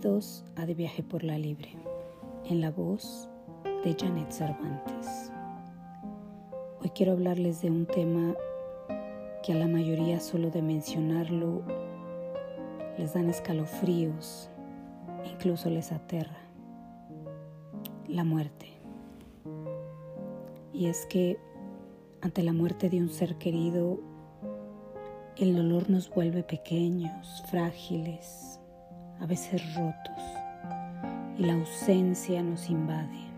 Bienvenidos a De Viaje por la Libre, en la voz de Janet Cervantes. Hoy quiero hablarles de un tema que a la mayoría solo de mencionarlo les dan escalofríos, incluso les aterra, la muerte. Y es que ante la muerte de un ser querido, el dolor nos vuelve pequeños, frágiles, a veces rotos, y la ausencia nos invade.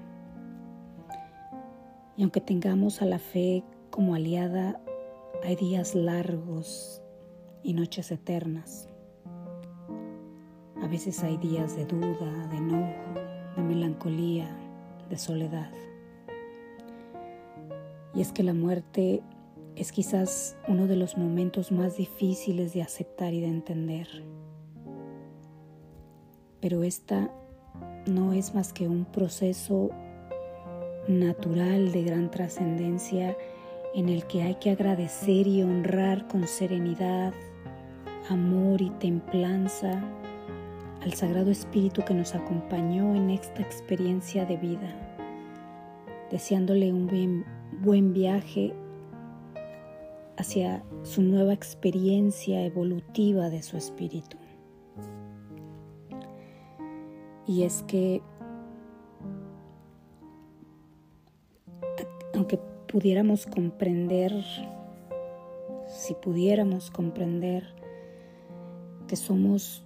Y aunque tengamos a la fe como aliada, hay días largos y noches eternas. A veces hay días de duda, de enojo, de melancolía, de soledad. Y es que la muerte es quizás uno de los momentos más difíciles de aceptar y de entender pero esta no es más que un proceso natural de gran trascendencia en el que hay que agradecer y honrar con serenidad, amor y templanza al Sagrado Espíritu que nos acompañó en esta experiencia de vida, deseándole un buen, viaje hacia su nueva experiencia evolutiva de su espíritu. Y es que aunque pudiéramos comprender, si pudiéramos comprender que somos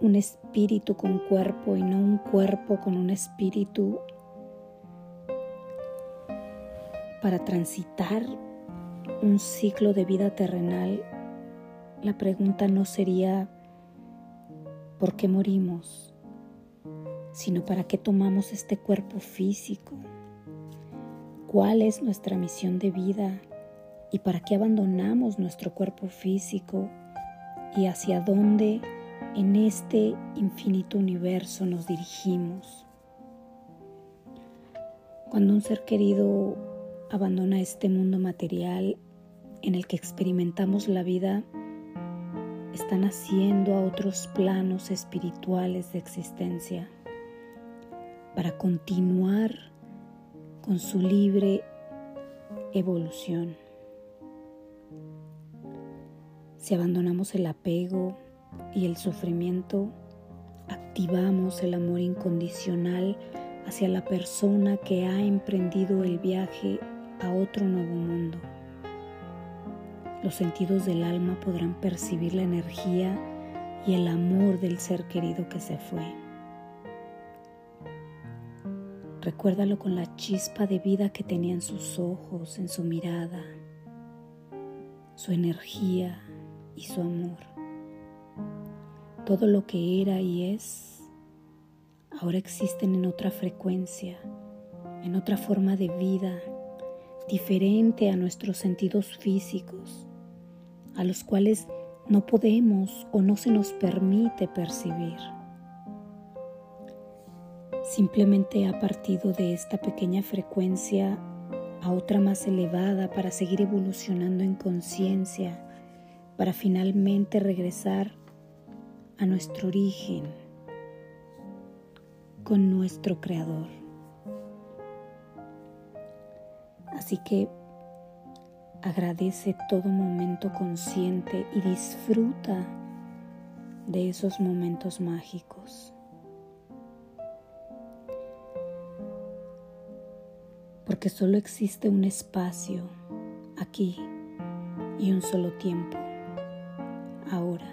un espíritu con cuerpo y no un cuerpo con un espíritu, para transitar un ciclo de vida terrenal, la pregunta no sería por qué morimos, sino para qué tomamos este cuerpo físico, cuál es nuestra misión de vida y para qué abandonamos nuestro cuerpo físico y hacia dónde en este infinito universo nos dirigimos. Cuando un ser querido abandona este mundo material en el que experimentamos la vida, están haciendo a otros planos espirituales de existencia para continuar con su libre evolución. Si abandonamos el apego y el sufrimiento, activamos el amor incondicional hacia la persona que ha emprendido el viaje a otro nuevo mundo. Los sentidos del alma podrán percibir la energía y el amor del ser querido que se fue. Recuérdalo con la chispa de vida que tenía en sus ojos, en su mirada, su energía y su amor. Todo lo que era y es, ahora existen en otra frecuencia, en otra forma de vida, diferente a nuestros sentidos físicos a los cuales no podemos o no se nos permite percibir. Simplemente ha partido de esta pequeña frecuencia a otra más elevada para seguir evolucionando en conciencia, para finalmente regresar a nuestro origen con nuestro Creador. Así que Agradece todo momento consciente y disfruta de esos momentos mágicos. Porque solo existe un espacio aquí y un solo tiempo, ahora.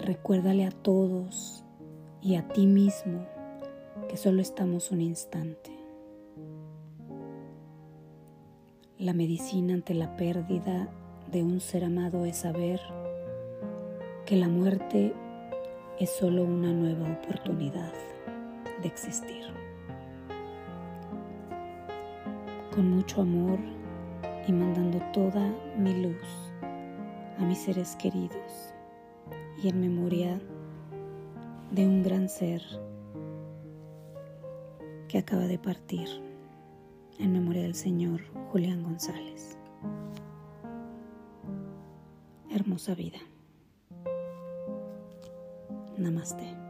Recuérdale a todos y a ti mismo que solo estamos un instante. La medicina ante la pérdida de un ser amado es saber que la muerte es solo una nueva oportunidad de existir. Con mucho amor y mandando toda mi luz a mis seres queridos y en memoria de un gran ser que acaba de partir en memoria del señor Julián González. Hermosa vida. Namaste.